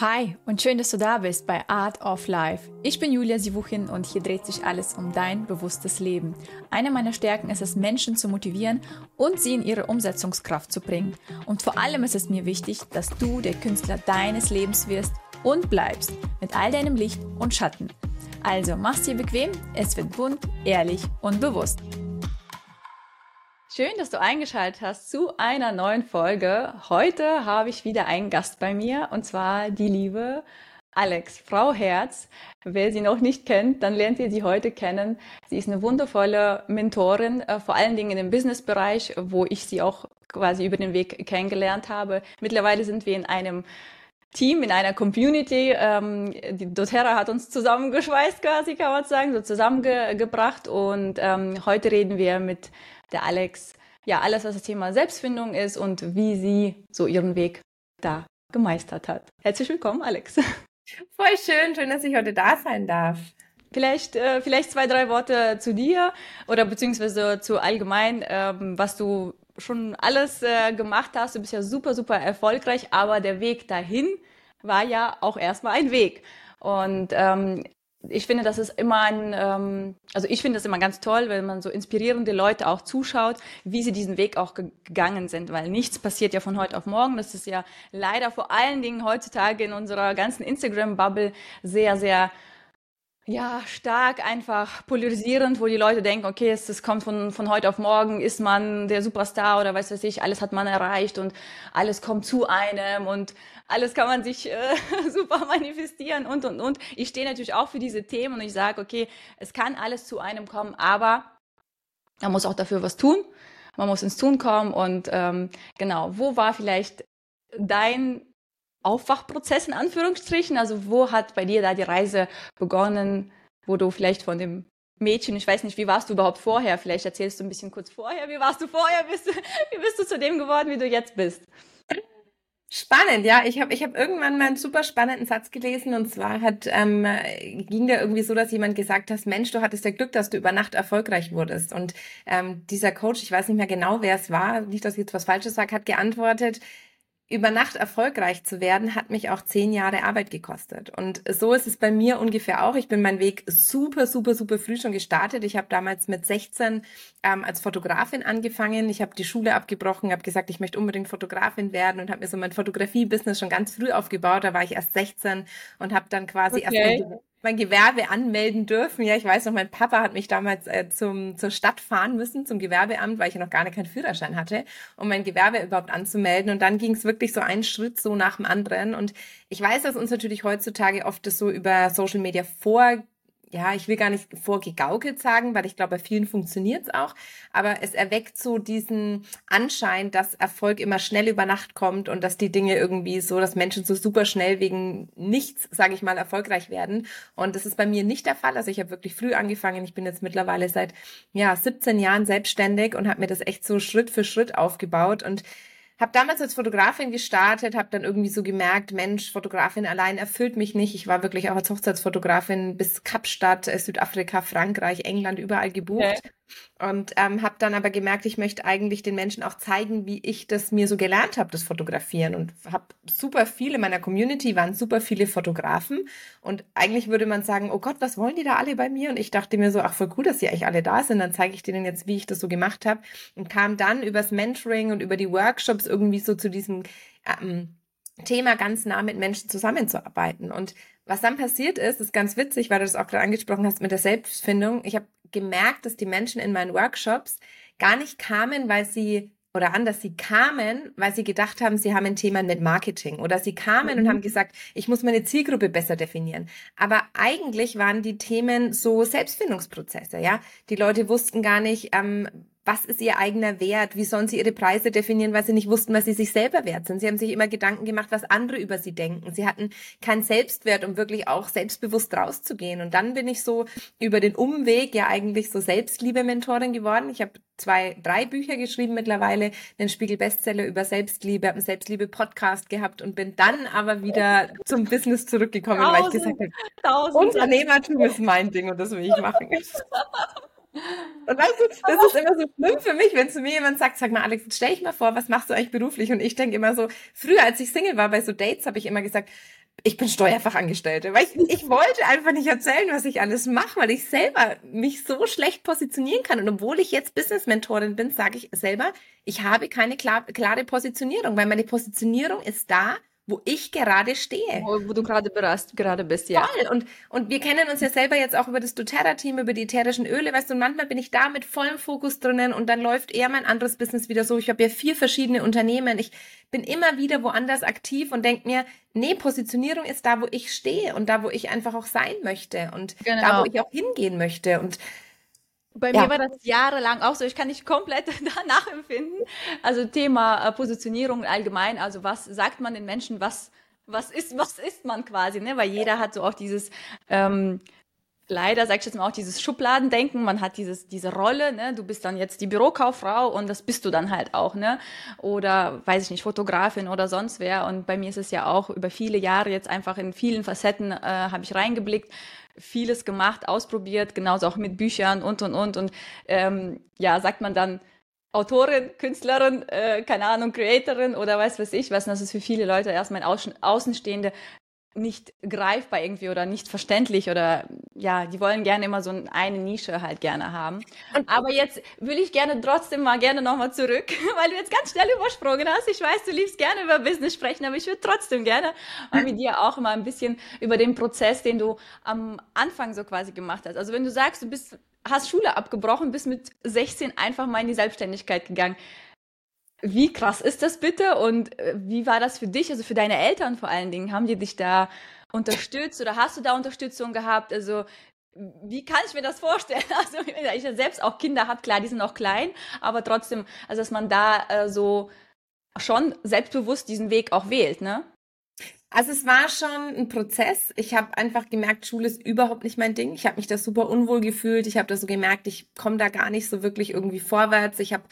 Hi und schön, dass du da bist bei Art of Life. Ich bin Julia Sivuchin und hier dreht sich alles um dein bewusstes Leben. Eine meiner Stärken ist es, Menschen zu motivieren und sie in ihre Umsetzungskraft zu bringen. Und vor allem ist es mir wichtig, dass du der Künstler deines Lebens wirst und bleibst mit all deinem Licht und Schatten. Also mach's dir bequem, es wird bunt, ehrlich und bewusst. Schön, dass du eingeschaltet hast zu einer neuen Folge. Heute habe ich wieder einen Gast bei mir und zwar die liebe Alex, Frau Herz. Wer sie noch nicht kennt, dann lernt ihr sie heute kennen. Sie ist eine wundervolle Mentorin, äh, vor allen Dingen im Businessbereich, wo ich sie auch quasi über den Weg kennengelernt habe. Mittlerweile sind wir in einem Team, in einer Community. Ähm, die doTERRA hat uns zusammengeschweißt quasi, kann man sagen, so zusammengebracht. Und ähm, heute reden wir mit der Alex, ja, alles, was das Thema Selbstfindung ist und wie sie so ihren Weg da gemeistert hat. Herzlich willkommen, Alex. Voll schön, schön, dass ich heute da sein darf. Vielleicht, äh, vielleicht zwei, drei Worte zu dir oder beziehungsweise zu allgemein, ähm, was du schon alles äh, gemacht hast. Du bist ja super, super erfolgreich, aber der Weg dahin war ja auch erstmal ein Weg. Und ähm, ich finde, das ist immer ein, ähm, also ich finde das immer ganz toll, wenn man so inspirierende Leute auch zuschaut, wie sie diesen Weg auch gegangen sind, weil nichts passiert ja von heute auf morgen. Das ist ja leider vor allen Dingen heutzutage in unserer ganzen Instagram-Bubble sehr, sehr ja, stark einfach polarisierend, wo die Leute denken, okay, es, es kommt von, von heute auf morgen, ist man der Superstar oder weiß was ich, alles hat man erreicht und alles kommt zu einem und alles kann man sich äh, super manifestieren und, und, und. Ich stehe natürlich auch für diese Themen und ich sage, okay, es kann alles zu einem kommen, aber man muss auch dafür was tun. Man muss ins Tun kommen und ähm, genau, wo war vielleicht dein Aufwachprozess in Anführungsstrichen? Also wo hat bei dir da die Reise begonnen, wo du vielleicht von dem Mädchen, ich weiß nicht, wie warst du überhaupt vorher? Vielleicht erzählst du ein bisschen kurz vorher, wie warst du vorher? Bist du, wie bist du zu dem geworden, wie du jetzt bist? Spannend, ja. Ich habe ich hab irgendwann mal einen super spannenden Satz gelesen und zwar hat ähm, ging der irgendwie so, dass jemand gesagt hat, Mensch, du hattest ja Glück, dass du über Nacht erfolgreich wurdest. Und ähm, dieser Coach, ich weiß nicht mehr genau, wer es war, nicht, dass ich jetzt was Falsches sage, hat geantwortet, über Nacht erfolgreich zu werden, hat mich auch zehn Jahre Arbeit gekostet. Und so ist es bei mir ungefähr auch. Ich bin meinen Weg super, super, super früh schon gestartet. Ich habe damals mit 16 ähm, als Fotografin angefangen. Ich habe die Schule abgebrochen, habe gesagt, ich möchte unbedingt Fotografin werden und habe mir so mein Fotografie-Business schon ganz früh aufgebaut. Da war ich erst 16 und habe dann quasi okay. erst mein Gewerbe anmelden dürfen. Ja, ich weiß noch, mein Papa hat mich damals äh, zum, zur Stadt fahren müssen, zum Gewerbeamt, weil ich ja noch gar keinen Führerschein hatte, um mein Gewerbe überhaupt anzumelden. Und dann ging es wirklich so einen Schritt so nach dem anderen. Und ich weiß, dass uns natürlich heutzutage oft das so über Social Media vor ja, ich will gar nicht vorgegaukelt sagen, weil ich glaube, bei vielen funktioniert es auch, aber es erweckt so diesen Anschein, dass Erfolg immer schnell über Nacht kommt und dass die Dinge irgendwie so, dass Menschen so super schnell wegen nichts, sage ich mal, erfolgreich werden. Und das ist bei mir nicht der Fall. Also ich habe wirklich früh angefangen. Ich bin jetzt mittlerweile seit ja 17 Jahren selbstständig und habe mir das echt so Schritt für Schritt aufgebaut und habe damals als Fotografin gestartet, habe dann irgendwie so gemerkt, Mensch, Fotografin allein erfüllt mich nicht. Ich war wirklich auch als Hochzeitsfotografin bis Kapstadt, äh, Südafrika, Frankreich, England überall gebucht. Okay. Und ähm, habe dann aber gemerkt, ich möchte eigentlich den Menschen auch zeigen, wie ich das mir so gelernt habe, das Fotografieren. Und habe super viele in meiner Community, waren super viele Fotografen. Und eigentlich würde man sagen, oh Gott, was wollen die da alle bei mir? Und ich dachte mir so, ach voll cool, dass die eigentlich alle da sind. Dann zeige ich denen jetzt, wie ich das so gemacht habe. Und kam dann übers Mentoring und über die Workshops irgendwie so zu diesem ähm, Thema ganz nah mit Menschen zusammenzuarbeiten. Und was dann passiert ist, ist ganz witzig, weil du das auch gerade angesprochen hast mit der Selbstfindung. Ich habe gemerkt, dass die Menschen in meinen Workshops gar nicht kamen, weil sie oder anders, sie kamen, weil sie gedacht haben, sie haben ein Thema mit Marketing oder sie kamen mhm. und haben gesagt, ich muss meine Zielgruppe besser definieren. Aber eigentlich waren die Themen so Selbstfindungsprozesse, ja. Die Leute wussten gar nicht, ähm, was ist ihr eigener Wert? Wie sollen sie ihre Preise definieren, weil sie nicht wussten, was sie sich selber wert sind? Sie haben sich immer Gedanken gemacht, was andere über sie denken. Sie hatten keinen Selbstwert, um wirklich auch selbstbewusst rauszugehen. Und dann bin ich so über den Umweg ja eigentlich so Selbstliebe-Mentorin geworden. Ich habe zwei, drei Bücher geschrieben mittlerweile, den Spiegel-Bestseller über Selbstliebe, habe einen Selbstliebe-Podcast gehabt und bin dann aber wieder zum Business zurückgekommen, tausend, weil ich gesagt habe, Unternehmertum ist mein Ding und das will ich machen. Und weißt du, das ist immer so schlimm für mich, wenn zu mir jemand sagt, sag mal, Alex, stell ich mal vor, was machst du eigentlich beruflich? Und ich denke immer so, früher, als ich Single war, bei so Dates, habe ich immer gesagt, ich bin Steuerfachangestellte, weil ich, ich wollte einfach nicht erzählen, was ich alles mache, weil ich selber mich so schlecht positionieren kann. Und obwohl ich jetzt Business-Mentorin bin, sage ich selber, ich habe keine klar, klare Positionierung, weil meine Positionierung ist da, wo ich gerade stehe. Wo, wo du gerade berast, gerade bist, ja. Voll. Und, und wir kennen uns ja selber jetzt auch über das doTERRA-Team, über die ätherischen Öle, weißt du, und manchmal bin ich da mit vollem Fokus drinnen und dann läuft eher mein anderes Business wieder so. Ich habe ja vier verschiedene Unternehmen. Ich bin immer wieder woanders aktiv und denke mir, nee, Positionierung ist da, wo ich stehe und da, wo ich einfach auch sein möchte und genau. da, wo ich auch hingehen möchte. Und bei ja. mir war das jahrelang auch so. Ich kann nicht komplett da nachempfinden. Also Thema äh, Positionierung allgemein. Also was sagt man den Menschen? Was was ist was ist man quasi? Ne? Weil jeder hat so auch dieses ähm, leider, sag ich jetzt mal, auch dieses Schubladendenken. Man hat dieses, diese Rolle, ne? Du bist dann jetzt die Bürokauffrau und das bist du dann halt auch, ne? Oder, weiß ich nicht, Fotografin oder sonst wer. Und bei mir ist es ja auch über viele Jahre jetzt einfach in vielen Facetten äh, habe ich reingeblickt vieles gemacht, ausprobiert, genauso auch mit Büchern und und und. Und ähm, ja, sagt man dann Autorin, Künstlerin, äh, keine Ahnung, Creatorin oder weiß was ich was. Und das ist für viele Leute erstmal Außen Außenstehende nicht greifbar irgendwie oder nicht verständlich oder ja, die wollen gerne immer so eine Nische halt gerne haben. Aber jetzt will ich gerne trotzdem mal gerne nochmal zurück, weil du jetzt ganz schnell übersprungen hast. Ich weiß, du liebst gerne über Business sprechen, aber ich würde trotzdem gerne mal mit dir auch mal ein bisschen über den Prozess, den du am Anfang so quasi gemacht hast. Also wenn du sagst, du bist, hast Schule abgebrochen, bist mit 16 einfach mal in die Selbstständigkeit gegangen. Wie krass ist das bitte und äh, wie war das für dich, also für deine Eltern vor allen Dingen? Haben die dich da unterstützt oder hast du da Unterstützung gehabt? Also wie kann ich mir das vorstellen? Also ich ja selbst auch Kinder habe, klar, die sind auch klein, aber trotzdem, also dass man da äh, so schon selbstbewusst diesen Weg auch wählt, ne? Also es war schon ein Prozess. Ich habe einfach gemerkt, Schule ist überhaupt nicht mein Ding. Ich habe mich da super unwohl gefühlt. Ich habe da so gemerkt, ich komme da gar nicht so wirklich irgendwie vorwärts. Ich habe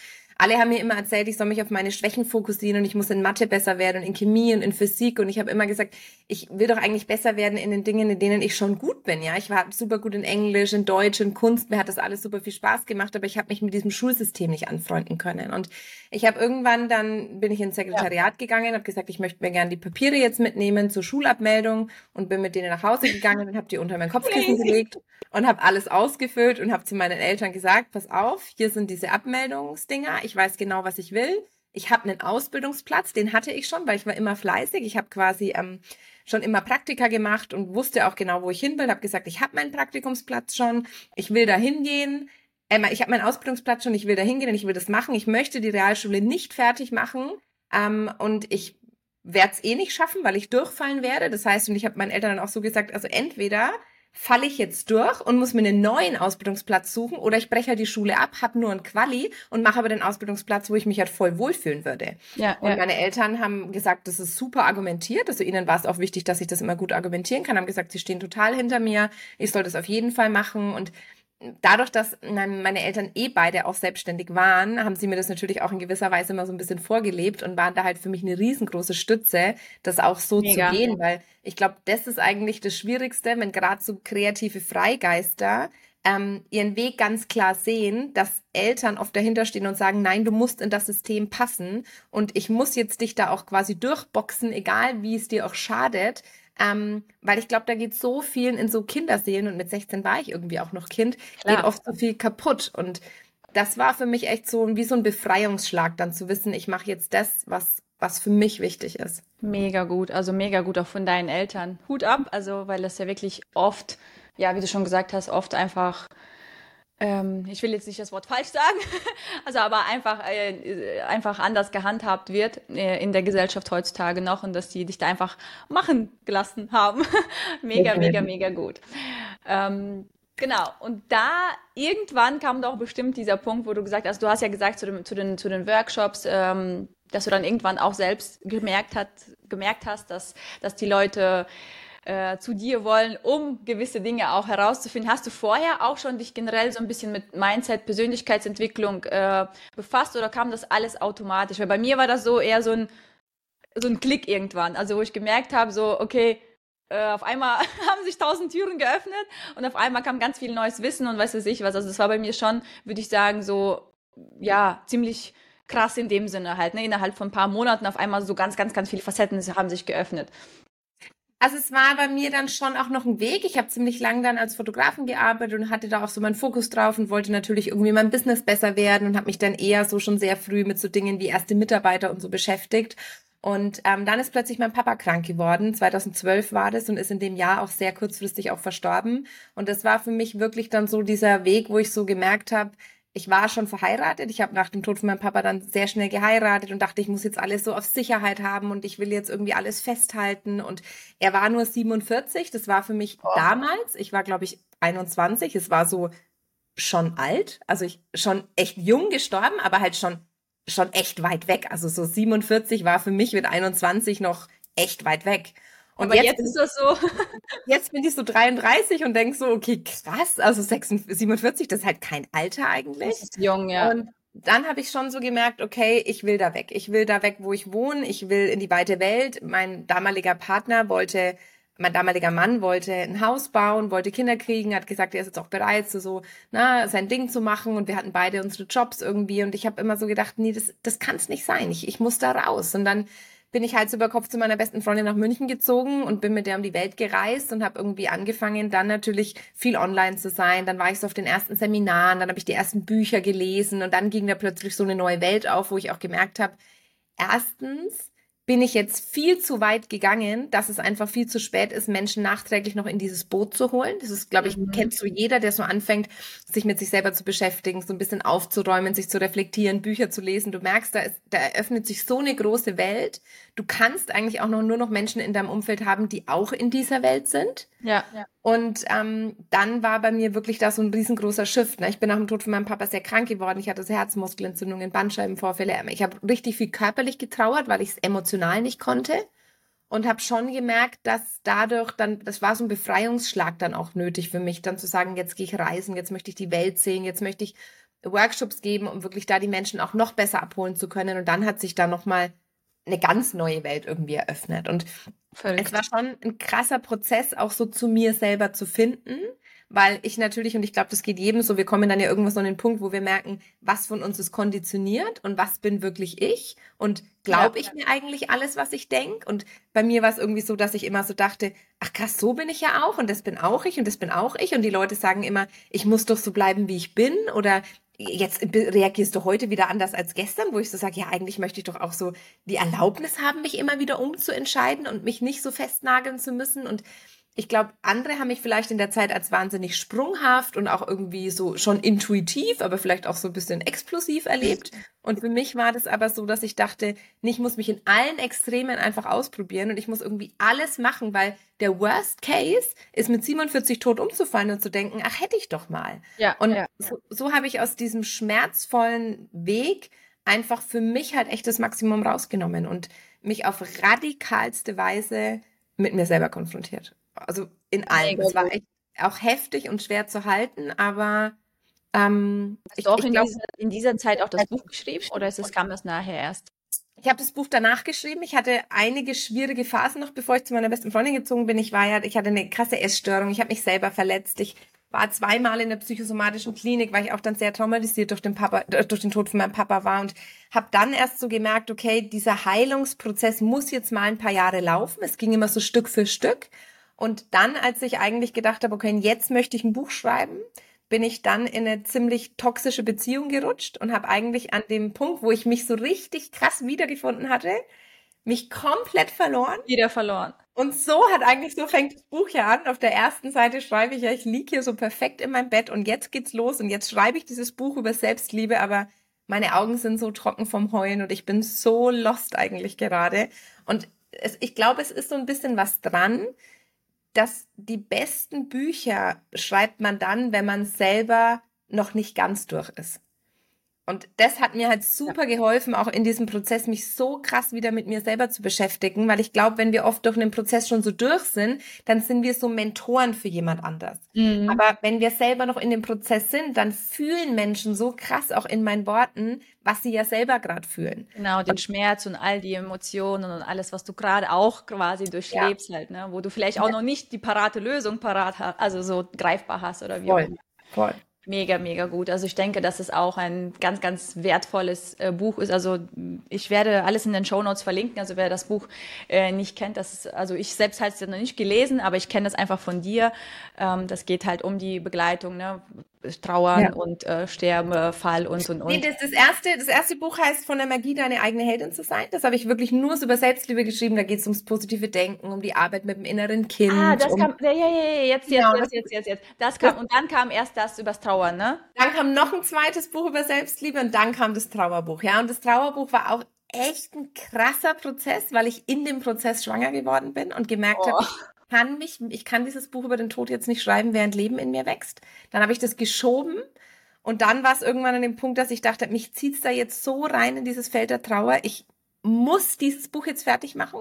alle haben mir immer erzählt, ich soll mich auf meine Schwächen fokussieren und ich muss in Mathe besser werden und in Chemie und in Physik. Und ich habe immer gesagt, ich will doch eigentlich besser werden in den Dingen, in denen ich schon gut bin, ja. Ich war super gut in Englisch, in Deutsch, in Kunst, mir hat das alles super viel Spaß gemacht, aber ich habe mich mit diesem Schulsystem nicht anfreunden können. Und ich habe irgendwann dann bin ich ins Sekretariat ja. gegangen, habe gesagt, ich möchte mir gerne die Papiere jetzt mitnehmen zur Schulabmeldung und bin mit denen nach Hause gegangen und habe die unter mein Kopfkissen gelegt und habe alles ausgefüllt und habe zu meinen Eltern gesagt, pass auf, hier sind diese Abmeldungsdinger, ich weiß genau, was ich will. Ich habe einen Ausbildungsplatz, den hatte ich schon, weil ich war immer fleißig. Ich habe quasi ähm, schon immer Praktika gemacht und wusste auch genau, wo ich hin will. Habe gesagt, ich habe meinen Praktikumsplatz schon, ich will da hingehen. Ähm, ich habe meinen Ausbildungsplatz schon, ich will da hingehen ich will das machen. Ich möchte die Realschule nicht fertig machen ähm, und ich werde es eh nicht schaffen, weil ich durchfallen werde. Das heißt, und ich habe meinen Eltern dann auch so gesagt, also entweder falle ich jetzt durch und muss mir einen neuen Ausbildungsplatz suchen oder ich breche halt die Schule ab, habe nur ein Quali und mache aber den Ausbildungsplatz, wo ich mich halt voll wohlfühlen würde. Ja, und ja. meine Eltern haben gesagt, das ist super argumentiert. Also ihnen war es auch wichtig, dass ich das immer gut argumentieren kann. Haben gesagt, sie stehen total hinter mir. Ich soll das auf jeden Fall machen und dadurch, dass meine Eltern eh beide auch selbstständig waren, haben sie mir das natürlich auch in gewisser Weise immer so ein bisschen vorgelebt und waren da halt für mich eine riesengroße Stütze, das auch so Mega. zu gehen, weil ich glaube, das ist eigentlich das Schwierigste, wenn gerade so kreative Freigeister ähm, ihren Weg ganz klar sehen, dass Eltern oft dahinter stehen und sagen, nein, du musst in das System passen und ich muss jetzt dich da auch quasi durchboxen, egal wie es dir auch schadet, ähm, weil ich glaube, da geht so vielen in so Kinderseelen und mit 16 war ich irgendwie auch noch Kind, Klar. geht oft so viel kaputt. Und das war für mich echt so wie so ein Befreiungsschlag, dann zu wissen, ich mache jetzt das, was was für mich wichtig ist. Mega gut, also mega gut auch von deinen Eltern. Hut ab, also weil das ja wirklich oft, ja, wie du schon gesagt hast, oft einfach ähm, ich will jetzt nicht das Wort falsch sagen, also aber einfach, äh, einfach anders gehandhabt wird äh, in der Gesellschaft heutzutage noch und dass die dich da einfach machen gelassen haben. mega, okay. mega, mega gut. Ähm, genau, und da irgendwann kam doch bestimmt dieser Punkt, wo du gesagt hast, du hast ja gesagt zu, dem, zu, den, zu den Workshops, ähm, dass du dann irgendwann auch selbst gemerkt, hat, gemerkt hast, dass, dass die Leute äh, zu dir wollen, um gewisse Dinge auch herauszufinden. Hast du vorher auch schon dich generell so ein bisschen mit Mindset, Persönlichkeitsentwicklung äh, befasst oder kam das alles automatisch? Weil bei mir war das so eher so ein, so ein Klick irgendwann, also wo ich gemerkt habe, so, okay, äh, auf einmal haben sich tausend Türen geöffnet und auf einmal kam ganz viel neues Wissen und weiß ich was. Also das war bei mir schon, würde ich sagen, so, ja, ziemlich krass in dem Sinne halt, ne? Innerhalb von ein paar Monaten auf einmal so ganz, ganz, ganz viele Facetten haben sich geöffnet. Also es war bei mir dann schon auch noch ein Weg. Ich habe ziemlich lang dann als Fotografen gearbeitet und hatte da auch so meinen Fokus drauf und wollte natürlich irgendwie mein Business besser werden und habe mich dann eher so schon sehr früh mit so Dingen wie erste Mitarbeiter und so beschäftigt. Und ähm, dann ist plötzlich mein Papa krank geworden. 2012 war das und ist in dem Jahr auch sehr kurzfristig auch verstorben. Und das war für mich wirklich dann so dieser Weg, wo ich so gemerkt habe, ich war schon verheiratet. Ich habe nach dem Tod von meinem Papa dann sehr schnell geheiratet und dachte, ich muss jetzt alles so auf Sicherheit haben und ich will jetzt irgendwie alles festhalten. Und er war nur 47. Das war für mich oh. damals, ich war glaube ich 21. Es war so schon alt, also ich schon echt jung gestorben, aber halt schon schon echt weit weg. Also so 47 war für mich mit 21 noch echt weit weg. Und jetzt, jetzt ist das so. jetzt bin ich so 33 und denke so, okay, krass, also 46, 47, das ist halt kein Alter eigentlich. Das ist jung, ja. Und dann habe ich schon so gemerkt, okay, ich will da weg. Ich will da weg, wo ich wohne. Ich will in die weite Welt. Mein damaliger Partner wollte, mein damaliger Mann wollte ein Haus bauen, wollte Kinder kriegen, hat gesagt, er ist jetzt auch bereit, so, so na, sein Ding zu machen. Und wir hatten beide unsere Jobs irgendwie. Und ich habe immer so gedacht, nee, das, das kann es nicht sein. Ich, ich muss da raus. Und dann bin ich Hals über Kopf zu meiner besten Freundin nach München gezogen und bin mit der um die Welt gereist und habe irgendwie angefangen, dann natürlich viel online zu sein. Dann war ich so auf den ersten Seminaren, dann habe ich die ersten Bücher gelesen und dann ging da plötzlich so eine neue Welt auf, wo ich auch gemerkt habe, erstens, bin ich jetzt viel zu weit gegangen, dass es einfach viel zu spät ist, Menschen nachträglich noch in dieses Boot zu holen. Das ist, glaube ich, mhm. kennt so jeder, der so anfängt, sich mit sich selber zu beschäftigen, so ein bisschen aufzuräumen, sich zu reflektieren, Bücher zu lesen. Du merkst, da, ist, da eröffnet sich so eine große Welt. Du kannst eigentlich auch noch nur noch Menschen in deinem Umfeld haben, die auch in dieser Welt sind. Ja. ja. Und ähm, dann war bei mir wirklich da so ein riesengroßer Shift. Ne? Ich bin nach dem Tod von meinem Papa sehr krank geworden. Ich hatte so Herzmuskelentzündungen, Bandscheibenvorfälle. Ich habe richtig viel körperlich getrauert, weil ich es emotional nicht konnte. Und habe schon gemerkt, dass dadurch dann, das war so ein Befreiungsschlag dann auch nötig für mich, dann zu sagen, jetzt gehe ich reisen, jetzt möchte ich die Welt sehen, jetzt möchte ich Workshops geben, um wirklich da die Menschen auch noch besser abholen zu können. Und dann hat sich da nochmal eine ganz neue Welt irgendwie eröffnet. Und Völlig. es war schon ein krasser Prozess, auch so zu mir selber zu finden, weil ich natürlich, und ich glaube, das geht jedem so, wir kommen dann ja irgendwas so an den Punkt, wo wir merken, was von uns ist konditioniert und was bin wirklich ich und glaube ich mir eigentlich alles, was ich denke. Und bei mir war es irgendwie so, dass ich immer so dachte, ach krass, so bin ich ja auch und das bin auch ich und das bin auch ich. Und die Leute sagen immer, ich muss doch so bleiben, wie ich bin oder jetzt reagierst du heute wieder anders als gestern, wo ich so sage, ja, eigentlich möchte ich doch auch so die Erlaubnis haben, mich immer wieder umzuentscheiden und mich nicht so festnageln zu müssen. Und ich glaube, andere haben mich vielleicht in der Zeit als wahnsinnig sprunghaft und auch irgendwie so schon intuitiv, aber vielleicht auch so ein bisschen explosiv erlebt. Und für mich war das aber so, dass ich dachte, ich muss mich in allen Extremen einfach ausprobieren und ich muss irgendwie alles machen, weil der Worst Case ist mit 47 tot umzufallen und zu denken, ach, hätte ich doch mal. Ja, und ja. so, so habe ich aus diesem schmerzvollen Weg einfach für mich halt echt das Maximum rausgenommen und mich auf radikalste Weise mit mir selber konfrontiert. Also in allem. Es war echt auch heftig und schwer zu halten, aber ähm, Hast ich, du auch in, glaub, dieser, in, dieser, Zeit auch das Buch geschrieben oder ist es, kam das nachher erst? Ich habe das Buch danach geschrieben. Ich hatte einige schwierige Phasen noch, bevor ich zu meiner besten Freundin gezogen bin. Ich war ja, ich hatte eine krasse Essstörung. Ich habe mich selber verletzt. Ich war zweimal in der psychosomatischen Klinik, weil ich auch dann sehr traumatisiert durch den Papa, durch den Tod von meinem Papa war und habe dann erst so gemerkt, okay, dieser Heilungsprozess muss jetzt mal ein paar Jahre laufen. Es ging immer so Stück für Stück. Und dann, als ich eigentlich gedacht habe, okay, jetzt möchte ich ein Buch schreiben, bin ich dann in eine ziemlich toxische Beziehung gerutscht und habe eigentlich an dem Punkt, wo ich mich so richtig krass wiedergefunden hatte, mich komplett verloren. Wieder verloren. Und so hat eigentlich, so fängt das Buch ja an. Auf der ersten Seite schreibe ich ja, ich liege hier so perfekt in meinem Bett und jetzt geht's los und jetzt schreibe ich dieses Buch über Selbstliebe, aber meine Augen sind so trocken vom Heulen und ich bin so lost eigentlich gerade. Und es, ich glaube, es ist so ein bisschen was dran, dass die besten Bücher schreibt man dann, wenn man selber noch nicht ganz durch ist. Und das hat mir halt super geholfen, auch in diesem Prozess mich so krass wieder mit mir selber zu beschäftigen, weil ich glaube, wenn wir oft durch einen Prozess schon so durch sind, dann sind wir so Mentoren für jemand anders. Mhm. Aber wenn wir selber noch in dem Prozess sind, dann fühlen Menschen so krass auch in meinen Worten, was sie ja selber gerade fühlen. Genau, den und, Schmerz und all die Emotionen und alles, was du gerade auch quasi durchlebst ja. halt, ne? wo du vielleicht auch ja. noch nicht die parate Lösung parat hast, also so greifbar hast oder wie Voll. Voll. Mega, mega gut. Also ich denke, dass es auch ein ganz, ganz wertvolles äh, Buch ist. Also ich werde alles in den Show Notes verlinken. Also wer das Buch äh, nicht kennt, das ist, also ich selbst habe es noch nicht gelesen, aber ich kenne das einfach von dir. Ähm, das geht halt um die Begleitung, ne? Trauern ja. und äh, Sterbefall und und und. Nee, das, das, erste, das erste Buch heißt Von der Magie, deine eigene Heldin zu sein. Das habe ich wirklich nur so über Selbstliebe geschrieben. Da geht es ums positive Denken, um die Arbeit mit dem inneren Kind. Ah, das um, kam, ja, ja, ja, jetzt, genau, jetzt, jetzt, jetzt, jetzt, Das kam, und dann kam erst das übers Trauern, ne? Dann kam noch ein zweites Buch über Selbstliebe und dann kam das Trauerbuch, ja. Und das Trauerbuch war auch echt ein krasser Prozess, weil ich in dem Prozess schwanger geworden bin und gemerkt oh. habe, kann mich, ich kann dieses Buch über den Tod jetzt nicht schreiben, während Leben in mir wächst. Dann habe ich das geschoben und dann war es irgendwann an dem Punkt, dass ich dachte, mich zieht's da jetzt so rein in dieses Feld der Trauer. Ich muss dieses Buch jetzt fertig machen.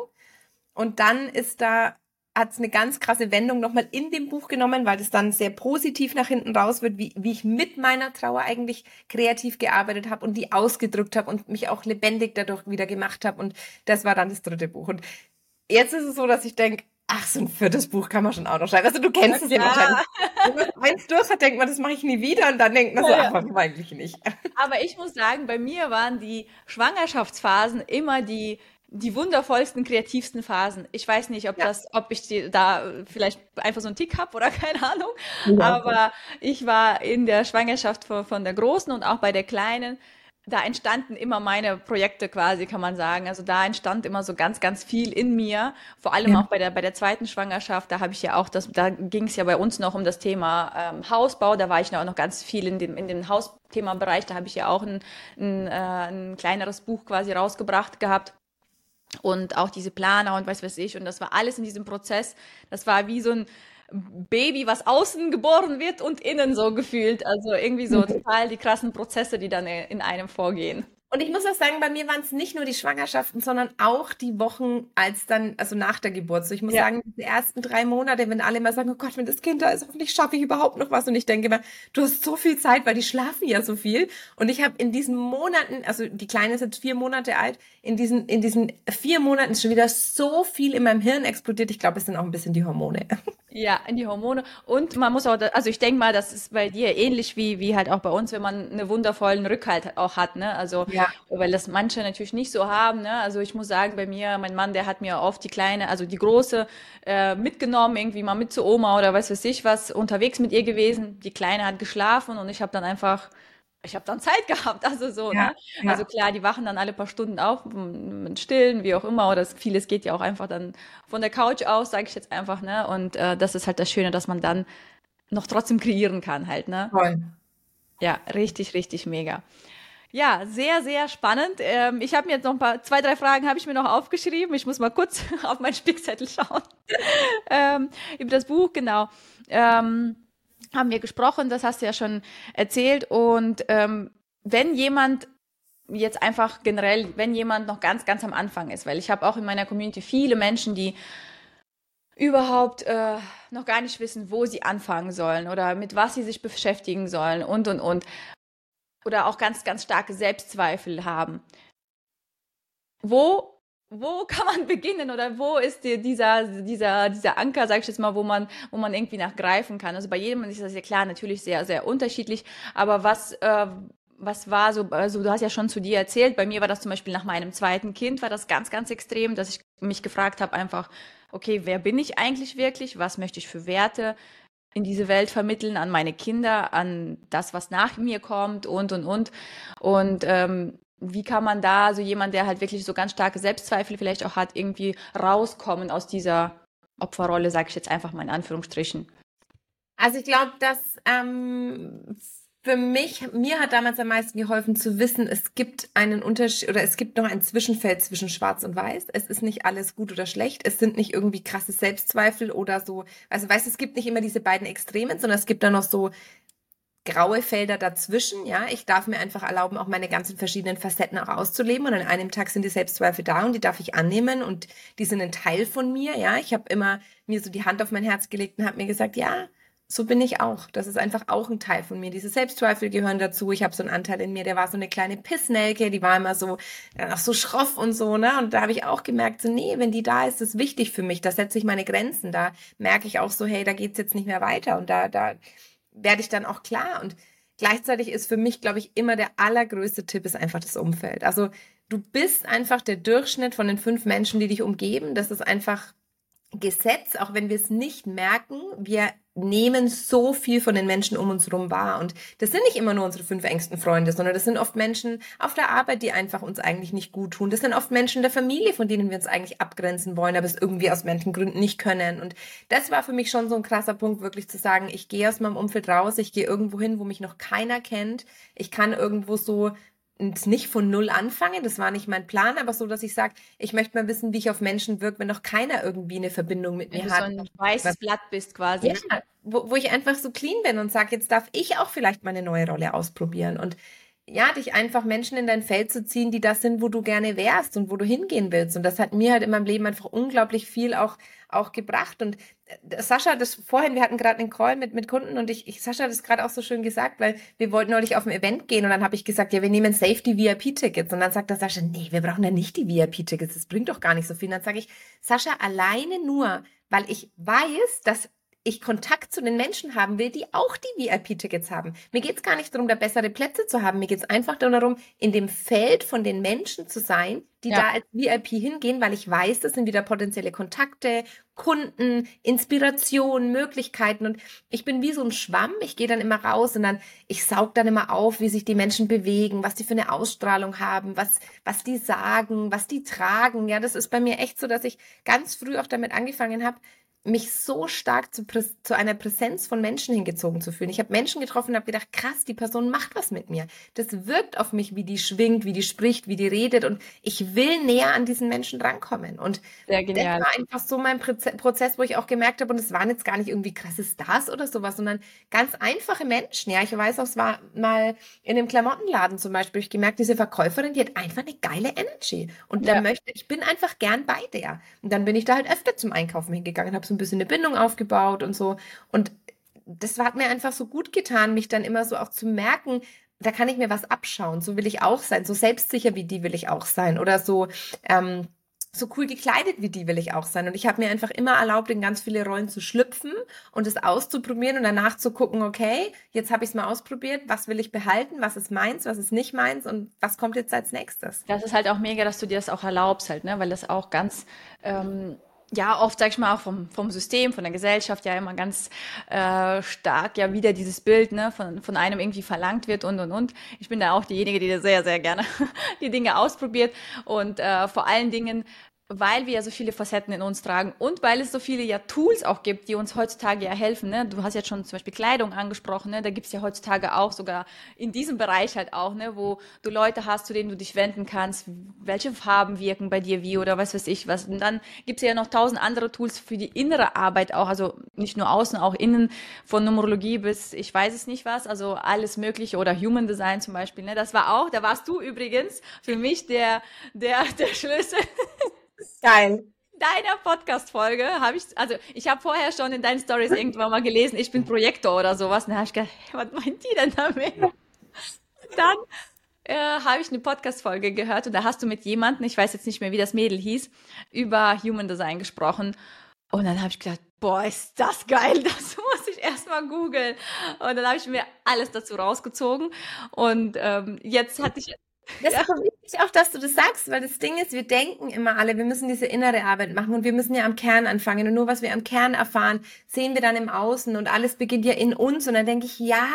Und dann ist da hat es eine ganz krasse Wendung nochmal in dem Buch genommen, weil das dann sehr positiv nach hinten raus wird, wie, wie ich mit meiner Trauer eigentlich kreativ gearbeitet habe und die ausgedrückt habe und mich auch lebendig dadurch wieder gemacht habe. Und das war dann das dritte Buch. Und jetzt ist es so, dass ich denke, Ach, so ein viertes Buch kann man schon auch noch schreiben. Also du kennst es ja, wahrscheinlich. Wenn es durch hat, denkt man, das mache ich nie wieder und dann denkt man so, ja. ach, warum eigentlich nicht. Aber ich muss sagen, bei mir waren die Schwangerschaftsphasen immer die die wundervollsten, kreativsten Phasen. Ich weiß nicht, ob ja. das, ob ich die, da vielleicht einfach so einen Tick hab oder keine Ahnung. Ja. Aber ich war in der Schwangerschaft von, von der Großen und auch bei der Kleinen da entstanden immer meine Projekte quasi, kann man sagen. Also da entstand immer so ganz, ganz viel in mir. Vor allem ja. auch bei der, bei der zweiten Schwangerschaft. Da habe ich ja auch das, da ging es ja bei uns noch um das Thema ähm, Hausbau. Da war ich auch noch ganz viel in dem, in dem Hausthema-Bereich. Da habe ich ja auch ein, ein, äh, ein kleineres Buch quasi rausgebracht gehabt und auch diese Planer und was weiß ich. Und das war alles in diesem Prozess. Das war wie so ein Baby, was außen geboren wird und innen so gefühlt. Also irgendwie so total die krassen Prozesse, die dann in einem vorgehen. Und ich muss auch sagen, bei mir waren es nicht nur die Schwangerschaften, sondern auch die Wochen als dann, also nach der Geburt. So, ich muss ja. sagen, die ersten drei Monate, wenn alle immer sagen, oh Gott, wenn das Kind da ist, hoffentlich schaffe ich überhaupt noch was. Und ich denke immer, du hast so viel Zeit, weil die schlafen ja so viel. Und ich habe in diesen Monaten, also die Kleine ist jetzt vier Monate alt, in diesen, in diesen vier Monaten ist schon wieder so viel in meinem Hirn explodiert. Ich glaube, es sind auch ein bisschen die Hormone. Ja, in die Hormone. Und man muss auch, also ich denke mal, das ist bei dir ähnlich wie, wie halt auch bei uns, wenn man einen wundervollen Rückhalt auch hat, ne? Also, ja. weil das manche natürlich nicht so haben, ne? Also ich muss sagen, bei mir, mein Mann, der hat mir oft die kleine, also die große äh, mitgenommen, irgendwie mal mit zu Oma oder was weiß ich was, unterwegs mit ihr gewesen. Die kleine hat geschlafen und ich habe dann einfach ich habe dann Zeit gehabt, also so. Ja, ne? ja. Also klar, die wachen dann alle paar Stunden auf, mit Stillen, wie auch immer, oder vieles geht ja auch einfach dann von der Couch aus, sage ich jetzt einfach, ne? Und äh, das ist halt das Schöne, dass man dann noch trotzdem kreieren kann, halt, ne? Voll. Ja, richtig, richtig mega. Ja, sehr, sehr spannend. Ähm, ich habe mir jetzt noch ein paar, zwei, drei Fragen habe ich mir noch aufgeschrieben. Ich muss mal kurz auf meinen Spickzettel schauen. ähm, über das Buch, genau. Ähm, haben wir gesprochen, das hast du ja schon erzählt. Und ähm, wenn jemand jetzt einfach generell, wenn jemand noch ganz, ganz am Anfang ist, weil ich habe auch in meiner Community viele Menschen, die überhaupt äh, noch gar nicht wissen, wo sie anfangen sollen oder mit was sie sich beschäftigen sollen und, und, und. Oder auch ganz, ganz starke Selbstzweifel haben. Wo wo kann man beginnen oder wo ist die, dieser, dieser, dieser Anker, sag ich jetzt mal, wo man, wo man irgendwie nachgreifen kann? Also bei jedem ist das ja klar, natürlich sehr, sehr unterschiedlich, aber was, äh, was war so, also du hast ja schon zu dir erzählt, bei mir war das zum Beispiel nach meinem zweiten Kind, war das ganz, ganz extrem, dass ich mich gefragt habe einfach, okay, wer bin ich eigentlich wirklich? Was möchte ich für Werte in diese Welt vermitteln an meine Kinder, an das, was nach mir kommt und, und, und. Und ähm, wie kann man da so jemand, der halt wirklich so ganz starke Selbstzweifel vielleicht auch hat, irgendwie rauskommen aus dieser Opferrolle, sage ich jetzt einfach mal in Anführungsstrichen? Also ich glaube, dass ähm, für mich, mir hat damals am meisten geholfen zu wissen, es gibt einen Unterschied oder es gibt noch ein Zwischenfeld zwischen Schwarz und Weiß. Es ist nicht alles gut oder schlecht. Es sind nicht irgendwie krasse Selbstzweifel oder so. Also weißt, es gibt nicht immer diese beiden Extremen, sondern es gibt da noch so graue Felder dazwischen. Ja, ich darf mir einfach erlauben, auch meine ganzen verschiedenen Facetten auch auszuleben. Und an einem Tag sind die Selbstzweifel da und die darf ich annehmen und die sind ein Teil von mir. Ja, ich habe immer mir so die Hand auf mein Herz gelegt und habe mir gesagt, ja, so bin ich auch. Das ist einfach auch ein Teil von mir. Diese Selbstzweifel gehören dazu. Ich habe so einen Anteil in mir, der war so eine kleine Pissnelke, die war immer so, ach, so schroff und so, ne? Und da habe ich auch gemerkt, so, nee, wenn die da ist, ist wichtig für mich. Da setze ich meine Grenzen. Da merke ich auch so, hey, da geht's jetzt nicht mehr weiter. Und da, da werde ich dann auch klar. Und gleichzeitig ist für mich, glaube ich, immer der allergrößte Tipp ist einfach das Umfeld. Also du bist einfach der Durchschnitt von den fünf Menschen, die dich umgeben. Das ist einfach Gesetz, auch wenn wir es nicht merken. Wir nehmen so viel von den Menschen um uns herum wahr. Und das sind nicht immer nur unsere fünf engsten Freunde, sondern das sind oft Menschen auf der Arbeit, die einfach uns eigentlich nicht gut tun. Das sind oft Menschen der Familie, von denen wir uns eigentlich abgrenzen wollen, aber es irgendwie aus manchen Gründen nicht können. Und das war für mich schon so ein krasser Punkt, wirklich zu sagen, ich gehe aus meinem Umfeld raus, ich gehe irgendwo hin, wo mich noch keiner kennt. Ich kann irgendwo so nicht von null anfange, das war nicht mein Plan, aber so, dass ich sage, ich möchte mal wissen, wie ich auf Menschen wirke, wenn noch keiner irgendwie eine Verbindung mit wenn mir du hat. so ein weißes Blatt bist quasi. Ja, wo, wo ich einfach so clean bin und sage, jetzt darf ich auch vielleicht meine neue Rolle ausprobieren und ja, dich einfach Menschen in dein Feld zu ziehen, die das sind, wo du gerne wärst und wo du hingehen willst. Und das hat mir halt in meinem Leben einfach unglaublich viel auch, auch gebracht. Und äh, Sascha, das vorhin, wir hatten gerade einen Call mit, mit Kunden und ich, ich Sascha hat das gerade auch so schön gesagt, weil wir wollten neulich auf ein Event gehen und dann habe ich gesagt, ja, wir nehmen Safety VIP-Tickets. Und dann sagt der Sascha, nee, wir brauchen ja nicht die VIP-Tickets, das bringt doch gar nicht so viel. Und dann sage ich, Sascha, alleine nur, weil ich weiß, dass ich Kontakt zu den Menschen haben will, die auch die VIP-Tickets haben. Mir geht es gar nicht darum, da bessere Plätze zu haben. Mir geht es einfach darum, in dem Feld von den Menschen zu sein, die ja. da als VIP hingehen, weil ich weiß, das sind wieder potenzielle Kontakte, Kunden, Inspiration, Möglichkeiten. Und ich bin wie so ein Schwamm. Ich gehe dann immer raus und dann, ich saug dann immer auf, wie sich die Menschen bewegen, was die für eine Ausstrahlung haben, was, was die sagen, was die tragen. Ja, das ist bei mir echt so, dass ich ganz früh auch damit angefangen habe, mich so stark zu, zu einer Präsenz von Menschen hingezogen zu fühlen. Ich habe Menschen getroffen und habe gedacht, krass, die Person macht was mit mir. Das wirkt auf mich, wie die schwingt, wie die spricht, wie die redet und ich will näher an diesen Menschen drankommen. Und das war einfach so mein Prozess, wo ich auch gemerkt habe, und es waren jetzt gar nicht irgendwie krasse Stars oder sowas, sondern ganz einfache Menschen. Ja, ich weiß auch, es war mal in einem Klamottenladen zum Beispiel, ich gemerkt, diese Verkäuferin, die hat einfach eine geile Energy. Und ja. da möchte, ich bin einfach gern bei der. Und dann bin ich da halt öfter zum Einkaufen hingegangen, habe so ein bisschen eine Bindung aufgebaut und so. Und das hat mir einfach so gut getan, mich dann immer so auch zu merken, da kann ich mir was abschauen. So will ich auch sein. So selbstsicher wie die will ich auch sein. Oder so, ähm, so cool gekleidet wie die will ich auch sein. Und ich habe mir einfach immer erlaubt, in ganz viele Rollen zu schlüpfen und es auszuprobieren und danach zu gucken, okay, jetzt habe ich es mal ausprobiert, was will ich behalten, was ist meins, was ist nicht meins und was kommt jetzt als nächstes. Das ist halt auch mega, dass du dir das auch erlaubst halt, ne? weil das auch ganz ähm, ja, oft, sag ich mal, vom, vom System, von der Gesellschaft ja immer ganz äh, stark ja wieder dieses Bild ne, von, von einem irgendwie verlangt wird und und und. Ich bin da auch diejenige, die da sehr, sehr gerne die Dinge ausprobiert und äh, vor allen Dingen weil wir ja so viele Facetten in uns tragen und weil es so viele ja Tools auch gibt, die uns heutzutage ja helfen. Ne? Du hast jetzt schon zum Beispiel Kleidung angesprochen, ne? da gibt's ja heutzutage auch sogar in diesem Bereich halt auch, ne? wo du Leute hast, zu denen du dich wenden kannst, welche Farben wirken bei dir wie oder was weiß ich was. Und dann gibt's ja noch tausend andere Tools für die innere Arbeit auch, also nicht nur außen, auch innen, von Numerologie bis ich weiß es nicht was, also alles mögliche oder Human Design zum Beispiel. Ne? Das war auch, da warst du übrigens für mich der, der, der Schlüssel. Geil. Deiner Podcast-Folge habe ich, also ich habe vorher schon in deinen Stories irgendwann mal gelesen, ich bin Projektor oder sowas. Und da habe ich gedacht, was meint die denn damit? Dann äh, habe ich eine Podcast-Folge gehört und da hast du mit jemandem, ich weiß jetzt nicht mehr, wie das Mädel hieß, über Human Design gesprochen. Und dann habe ich gedacht, boah, ist das geil, das muss ich erstmal googeln. Und dann habe ich mir alles dazu rausgezogen. Und ähm, jetzt hatte ich das ja. ist so wichtig auch, dass du das sagst, weil das Ding ist, wir denken immer alle, wir müssen diese innere Arbeit machen und wir müssen ja am Kern anfangen und nur was wir am Kern erfahren, sehen wir dann im Außen und alles beginnt ja in uns und dann denke ich, ja,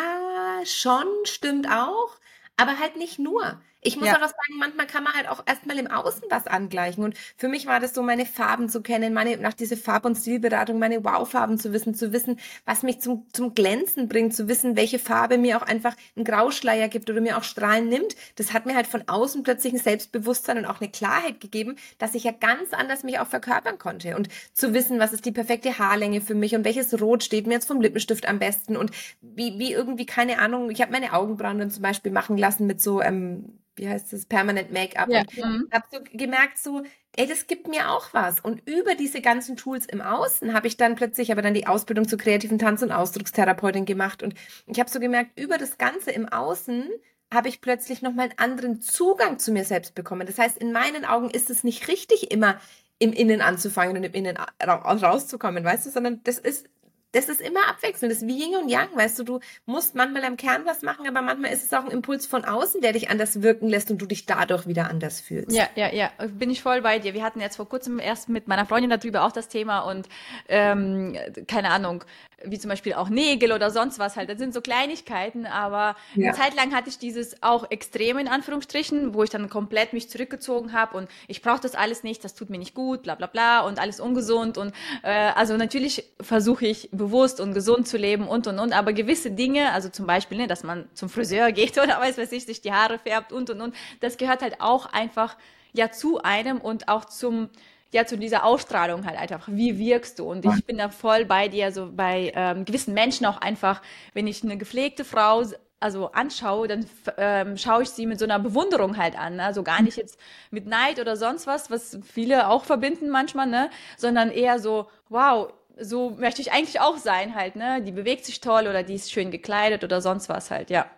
schon, stimmt auch, aber halt nicht nur. Ich muss ja. aber sagen, manchmal kann man halt auch erstmal im Außen was angleichen. Und für mich war das so, meine Farben zu kennen, meine, nach dieser Farb- und Stilberatung, meine Wow-Farben zu wissen, zu wissen, was mich zum, zum Glänzen bringt, zu wissen, welche Farbe mir auch einfach einen Grauschleier gibt oder mir auch Strahlen nimmt. Das hat mir halt von außen plötzlich ein Selbstbewusstsein und auch eine Klarheit gegeben, dass ich ja ganz anders mich auch verkörpern konnte. Und zu wissen, was ist die perfekte Haarlänge für mich und welches Rot steht mir jetzt vom Lippenstift am besten und wie, wie irgendwie, keine Ahnung, ich habe meine Augenbrauen dann zum Beispiel machen lassen mit so, ähm, wie heißt das, Permanent Make-up. Ja. Mhm. habe so gemerkt, so, ey, das gibt mir auch was. Und über diese ganzen Tools im Außen habe ich dann plötzlich aber dann die Ausbildung zur kreativen Tanz- und Ausdruckstherapeutin gemacht. Und ich habe so gemerkt, über das Ganze im Außen habe ich plötzlich nochmal einen anderen Zugang zu mir selbst bekommen. Das heißt, in meinen Augen ist es nicht richtig, immer im Innen anzufangen und im Innen rauszukommen, weißt du, sondern das ist das ist immer abwechselnd. Das ist wie Yin und Yang, weißt du, du musst manchmal am Kern was machen, aber manchmal ist es auch ein Impuls von außen, der dich anders wirken lässt und du dich dadurch wieder anders fühlst. Ja, ja, ja, bin ich voll bei dir. Wir hatten jetzt vor kurzem erst mit meiner Freundin darüber auch das Thema und ähm, keine Ahnung, wie zum Beispiel auch Nägel oder sonst was halt. Das sind so Kleinigkeiten, aber ja. eine Zeit lang hatte ich dieses auch extrem in Anführungsstrichen, wo ich dann komplett mich zurückgezogen habe und ich brauche das alles nicht, das tut mir nicht gut, bla bla bla und alles ungesund und äh, also natürlich versuche ich bewusst und gesund zu leben und und und, aber gewisse Dinge, also zum Beispiel, ne, dass man zum Friseur geht oder weiß was ich, sich die Haare färbt und und und, das gehört halt auch einfach ja zu einem und auch zum ja zu dieser Ausstrahlung halt einfach. Wie wirkst du? Und ich bin da voll bei dir, so bei ähm, gewissen Menschen auch einfach, wenn ich eine gepflegte Frau also anschaue, dann ähm, schaue ich sie mit so einer Bewunderung halt an. Ne? Also gar nicht jetzt mit Neid oder sonst was, was viele auch verbinden manchmal, ne? Sondern eher so, wow, so möchte ich eigentlich auch sein halt, ne? Die bewegt sich toll oder die ist schön gekleidet oder sonst was halt, ja.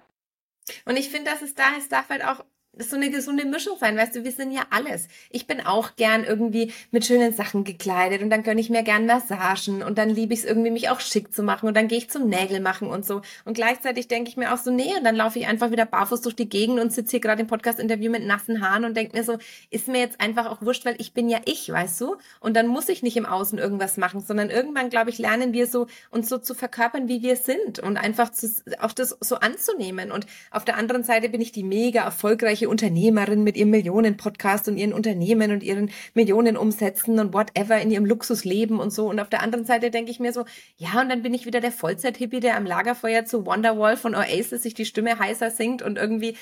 Und ich finde, dass es da, es darf halt auch das so eine gesunde Mischung sein, weißt du, wir sind ja alles. Ich bin auch gern irgendwie mit schönen Sachen gekleidet und dann gönne ich mir gern Massagen und dann liebe ich es irgendwie, mich auch schick zu machen und dann gehe ich zum Nägel machen und so. Und gleichzeitig denke ich mir auch so, nee, und dann laufe ich einfach wieder barfuß durch die Gegend und sitze hier gerade im Podcast-Interview mit nassen Haaren und denke mir so, ist mir jetzt einfach auch wurscht, weil ich bin ja ich, weißt du? Und dann muss ich nicht im Außen irgendwas machen, sondern irgendwann, glaube ich, lernen wir so, uns so zu verkörpern, wie wir sind und einfach zu, auch das so anzunehmen. Und auf der anderen Seite bin ich die mega erfolgreiche irgendwelche Unternehmerin mit ihrem Millionen-Podcast und ihren Unternehmen und ihren Millionen-Umsätzen und whatever in ihrem Luxusleben und so. Und auf der anderen Seite denke ich mir so, ja, und dann bin ich wieder der Vollzeit-Hippie, der am Lagerfeuer zu Wonderwall von Oasis sich die Stimme heißer singt und irgendwie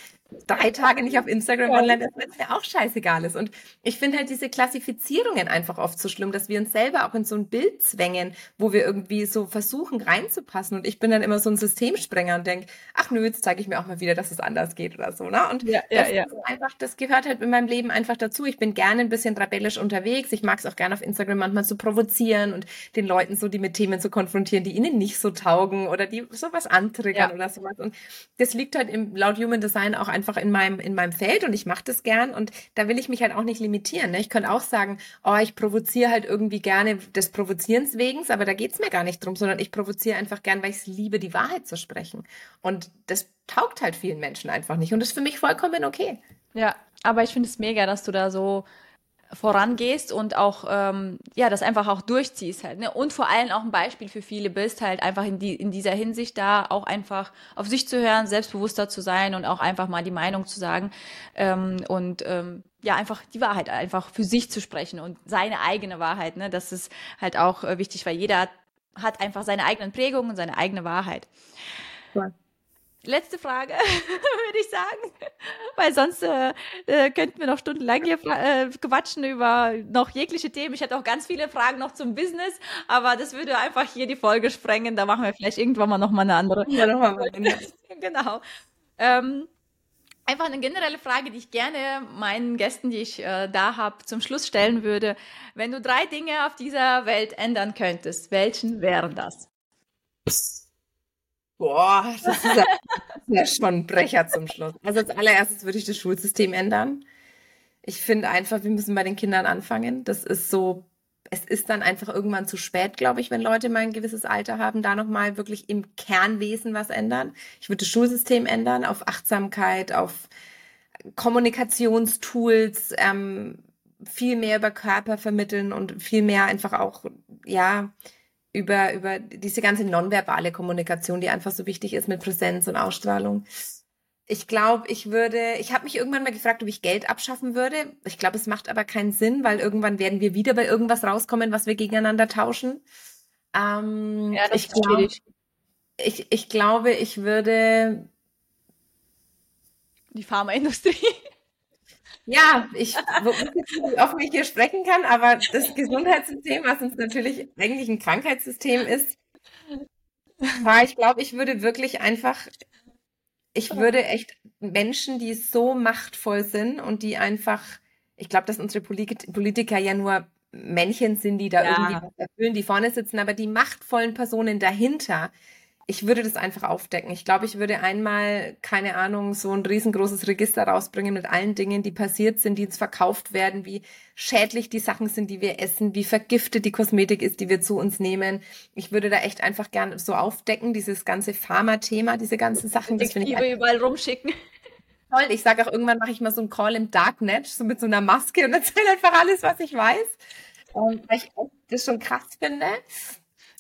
drei Tage nicht auf Instagram online ist, weil es mir auch scheißegal ist. Und ich finde halt diese Klassifizierungen einfach oft so schlimm, dass wir uns selber auch in so ein Bild zwängen, wo wir irgendwie so versuchen reinzupassen. Und ich bin dann immer so ein Systemsprenger und denke, ach nö, jetzt zeige ich mir auch mal wieder, dass es anders geht oder so. Ne? Und ja, ja, das ja. einfach, das gehört halt in meinem Leben einfach dazu. Ich bin gerne ein bisschen rebellisch unterwegs. Ich mag es auch gerne auf Instagram manchmal zu provozieren und den Leuten so die mit Themen zu konfrontieren, die ihnen nicht so taugen oder die sowas antriggern ja. oder sowas. Und das liegt halt im laut Human Design auch einfach in meinem, in meinem Feld und ich mache das gern und da will ich mich halt auch nicht limitieren. Ne? Ich könnte auch sagen, oh, ich provoziere halt irgendwie gerne des Provozierens wegen, aber da geht's mir gar nicht drum, sondern ich provoziere einfach gern, weil ich es liebe, die Wahrheit zu sprechen. Und das taugt halt vielen Menschen einfach nicht und das ist für mich vollkommen okay. Ja, aber ich finde es mega, dass du da so vorangehst und auch ähm, ja das einfach auch durchziehst halt ne? und vor allem auch ein Beispiel für viele bist halt einfach in die in dieser Hinsicht da auch einfach auf sich zu hören selbstbewusster zu sein und auch einfach mal die Meinung zu sagen ähm, und ähm, ja einfach die Wahrheit einfach für sich zu sprechen und seine eigene Wahrheit ne das ist halt auch äh, wichtig weil jeder hat einfach seine eigenen Prägungen und seine eigene Wahrheit ja letzte Frage, würde ich sagen. Weil sonst äh, äh, könnten wir noch stundenlang hier äh, quatschen über noch jegliche Themen. Ich hätte auch ganz viele Fragen noch zum Business, aber das würde einfach hier die Folge sprengen. Da machen wir vielleicht irgendwann mal nochmal eine andere. Ja, nochmal mal. genau. Ähm, einfach eine generelle Frage, die ich gerne meinen Gästen, die ich äh, da habe, zum Schluss stellen würde. Wenn du drei Dinge auf dieser Welt ändern könntest, welchen wären das? Boah, das ist ja, ja schon ein Brecher zum Schluss. Also als allererstes würde ich das Schulsystem ändern. Ich finde einfach, wir müssen bei den Kindern anfangen. Das ist so, es ist dann einfach irgendwann zu spät, glaube ich, wenn Leute mal ein gewisses Alter haben, da nochmal wirklich im Kernwesen was ändern. Ich würde das Schulsystem ändern auf Achtsamkeit, auf Kommunikationstools, ähm, viel mehr über Körper vermitteln und viel mehr einfach auch, ja, über, über diese ganze nonverbale Kommunikation, die einfach so wichtig ist mit Präsenz und Ausstrahlung. Ich glaube, ich würde, ich habe mich irgendwann mal gefragt, ob ich Geld abschaffen würde. Ich glaube, es macht aber keinen Sinn, weil irgendwann werden wir wieder bei irgendwas rauskommen, was wir gegeneinander tauschen. Ähm, ja, das ich ist glaub, schwierig. Ich, ich glaube, ich würde die Pharmaindustrie. Ja, ich ob ich hier sprechen kann, aber das Gesundheitssystem, was uns natürlich eigentlich ein Krankheitssystem ist, war, ich glaube, ich würde wirklich einfach, ich würde echt Menschen, die so machtvoll sind und die einfach, ich glaube, dass unsere Politiker ja nur Männchen sind, die da ja. irgendwie was erfüllen, die vorne sitzen, aber die machtvollen Personen dahinter, ich würde das einfach aufdecken. Ich glaube, ich würde einmal, keine Ahnung, so ein riesengroßes Register rausbringen mit allen Dingen, die passiert sind, die uns verkauft werden, wie schädlich die Sachen sind, die wir essen, wie vergiftet die Kosmetik ist, die wir zu uns nehmen. Ich würde da echt einfach gern so aufdecken, dieses ganze Pharma-Thema, diese ganzen Sachen. Das finde ich überall rumschicken. Toll. Ich sage auch irgendwann mache ich mal so einen Call im Darknet, so mit so einer Maske und erzähle einfach alles, was ich weiß. Und weil ich das schon krass finde.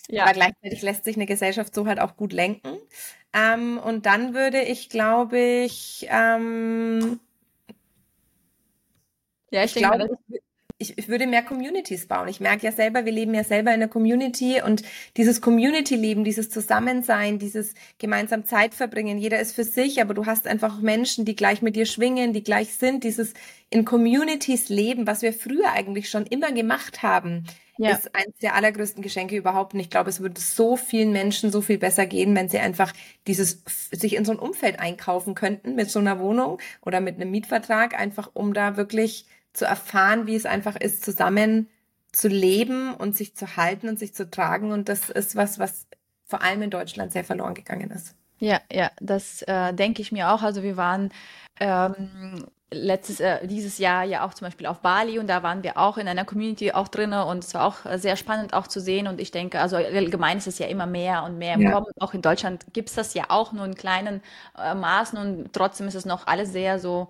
Ja. Aber gleichzeitig lässt sich eine Gesellschaft so halt auch gut lenken. Ähm, und dann würde ich, glaube ich, ähm, ja, ich, ich denke, glaube, ich, ich würde mehr Communities bauen. Ich merke ja selber, wir leben ja selber in einer Community und dieses Community-Leben, dieses Zusammensein, dieses gemeinsam Zeit verbringen, jeder ist für sich, aber du hast einfach Menschen, die gleich mit dir schwingen, die gleich sind, dieses in Communities leben, was wir früher eigentlich schon immer gemacht haben. Ja. ist eines der allergrößten Geschenke überhaupt. Und ich glaube, es würde so vielen Menschen so viel besser gehen, wenn sie einfach dieses, sich in so ein Umfeld einkaufen könnten mit so einer Wohnung oder mit einem Mietvertrag, einfach um da wirklich zu erfahren, wie es einfach ist, zusammen zu leben und sich zu halten und sich zu tragen. Und das ist was, was vor allem in Deutschland sehr verloren gegangen ist. Ja, ja, das äh, denke ich mir auch. Also wir waren ähm, letztes, äh, dieses Jahr ja auch zum Beispiel auf Bali und da waren wir auch in einer Community auch drin und es war auch äh, sehr spannend auch zu sehen und ich denke, also allgemein ist es ja immer mehr und mehr im ja. Kommen. Auch in Deutschland gibt es das ja auch nur in kleinen äh, Maßen und trotzdem ist es noch alles sehr so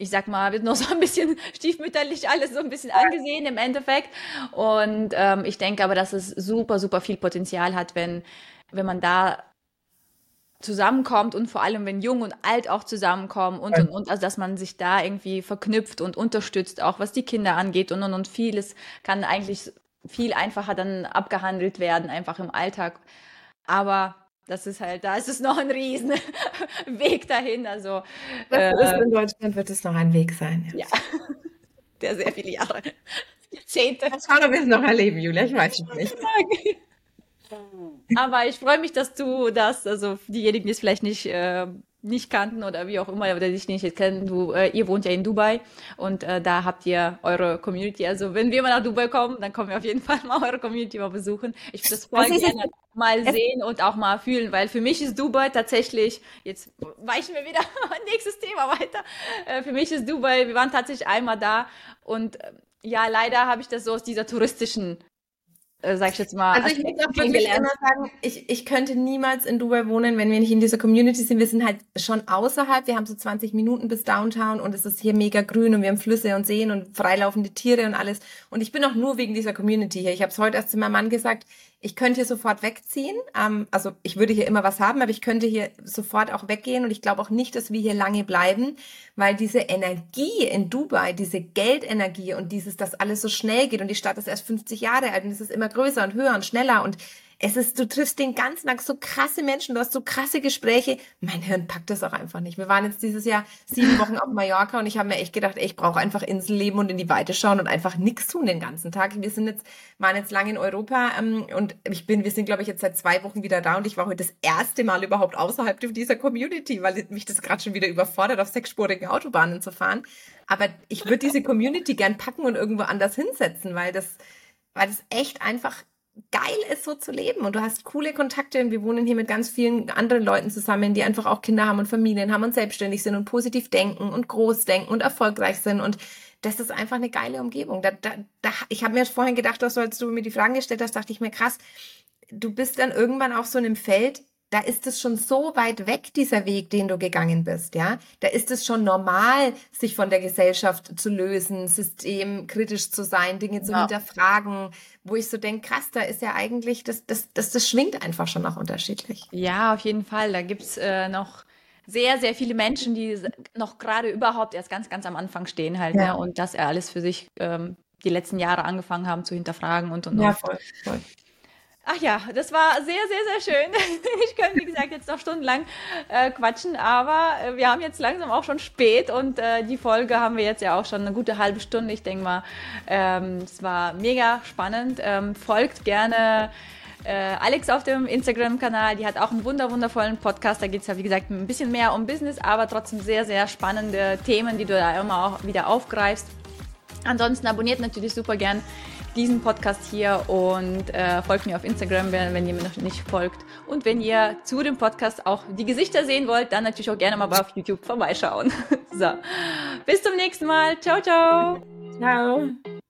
ich sag mal, wird noch so ein bisschen stiefmütterlich alles so ein bisschen angesehen im Endeffekt. Und ähm, ich denke aber, dass es super, super viel Potenzial hat, wenn, wenn man da zusammenkommt und vor allem, wenn Jung und Alt auch zusammenkommen und, und, und, also dass man sich da irgendwie verknüpft und unterstützt, auch was die Kinder angeht und, und, und vieles kann eigentlich viel einfacher dann abgehandelt werden, einfach im Alltag. Aber das ist halt, da ist es noch ein riesen Weg dahin. Also äh, in Deutschland wird es noch ein Weg sein. Ja, ja. der sehr viele Jahre, Jahrzehnte. Das kann wir es noch erleben, Julia, ich weiß es nicht. Aber ich freue mich, dass du das, also diejenigen, die es vielleicht nicht äh, nicht kannten oder wie auch immer, oder dich nicht kennen, du, äh, ihr wohnt ja in Dubai und äh, da habt ihr eure Community. Also wenn wir mal nach Dubai kommen, dann kommen wir auf jeden Fall mal eure Community mal besuchen. Ich würde das voll also gerne mal sehen und auch mal fühlen, weil für mich ist Dubai tatsächlich, jetzt weichen wir wieder nächstes Thema weiter. Äh, für mich ist Dubai, wir waren tatsächlich einmal da und äh, ja, leider habe ich das so aus dieser touristischen äh, sag ich jetzt mal. Also ich muss auch wirklich immer sagen, ich, ich könnte niemals in Dubai wohnen, wenn wir nicht in dieser Community sind. Wir sind halt schon außerhalb. Wir haben so 20 Minuten bis Downtown und es ist hier mega grün und wir haben Flüsse und Seen und freilaufende Tiere und alles. Und ich bin auch nur wegen dieser Community hier. Ich habe es heute erst zu meinem Mann gesagt, ich könnte hier sofort wegziehen. Ähm, also ich würde hier immer was haben, aber ich könnte hier sofort auch weggehen und ich glaube auch nicht, dass wir hier lange bleiben, weil diese Energie in Dubai, diese Geldenergie und dieses, dass alles so schnell geht und die Stadt ist erst 50 Jahre alt und es ist immer größer und höher und schneller und es ist, du triffst den ganzen Tag so krasse Menschen, du hast so krasse Gespräche. Mein Hirn packt das auch einfach nicht. Wir waren jetzt dieses Jahr sieben Wochen auf Mallorca und ich habe mir echt gedacht, ey, ich brauche einfach Inselleben und in die Weite schauen und einfach nichts tun den ganzen Tag. Wir sind jetzt, waren jetzt lange in Europa ähm, und ich bin, wir sind, glaube ich, jetzt seit zwei Wochen wieder da und ich war heute das erste Mal überhaupt außerhalb dieser Community, weil mich das gerade schon wieder überfordert, auf sechsspurigen Autobahnen zu fahren. Aber ich würde diese Community gern packen und irgendwo anders hinsetzen, weil das, weil das echt einfach geil ist, so zu leben. Und du hast coole Kontakte und wir wohnen hier mit ganz vielen anderen Leuten zusammen, die einfach auch Kinder haben und Familien haben und selbstständig sind und positiv denken und groß denken und erfolgreich sind. Und das ist einfach eine geile Umgebung. Da, da, da, ich habe mir vorhin gedacht, dass als du mir die Fragen gestellt hast, dachte ich mir, krass, du bist dann irgendwann auf so einem Feld, da ist es schon so weit weg, dieser Weg, den du gegangen bist, ja. Da ist es schon normal, sich von der Gesellschaft zu lösen, systemkritisch zu sein, Dinge zu ja. hinterfragen, wo ich so denke, krass, da ist ja eigentlich, das, das, das, das schwingt einfach schon auch unterschiedlich. Ja, auf jeden Fall. Da gibt's äh, noch sehr, sehr viele Menschen, die noch gerade überhaupt erst ganz, ganz am Anfang stehen halt, ja. ne? und das alles für sich ähm, die letzten Jahre angefangen haben zu hinterfragen und und Ja, voll, voll. Ach ja, das war sehr, sehr, sehr schön. Ich könnte, wie gesagt, jetzt noch stundenlang äh, quatschen, aber äh, wir haben jetzt langsam auch schon spät und äh, die Folge haben wir jetzt ja auch schon eine gute halbe Stunde. Ich denke mal, ähm, es war mega spannend. Ähm, folgt gerne äh, Alex auf dem Instagram-Kanal. Die hat auch einen wunder wundervollen Podcast. Da geht es ja, wie gesagt, ein bisschen mehr um Business, aber trotzdem sehr, sehr spannende Themen, die du da immer auch wieder aufgreifst. Ansonsten abonniert natürlich super gern diesen Podcast hier und äh, folgt mir auf Instagram, wenn, ihr mir noch nicht folgt. Und wenn ihr zu dem Podcast auch die Gesichter sehen wollt, dann natürlich auch gerne mal auf YouTube vorbeischauen. so, bis zum nächsten Mal. Ciao, ciao. Ciao.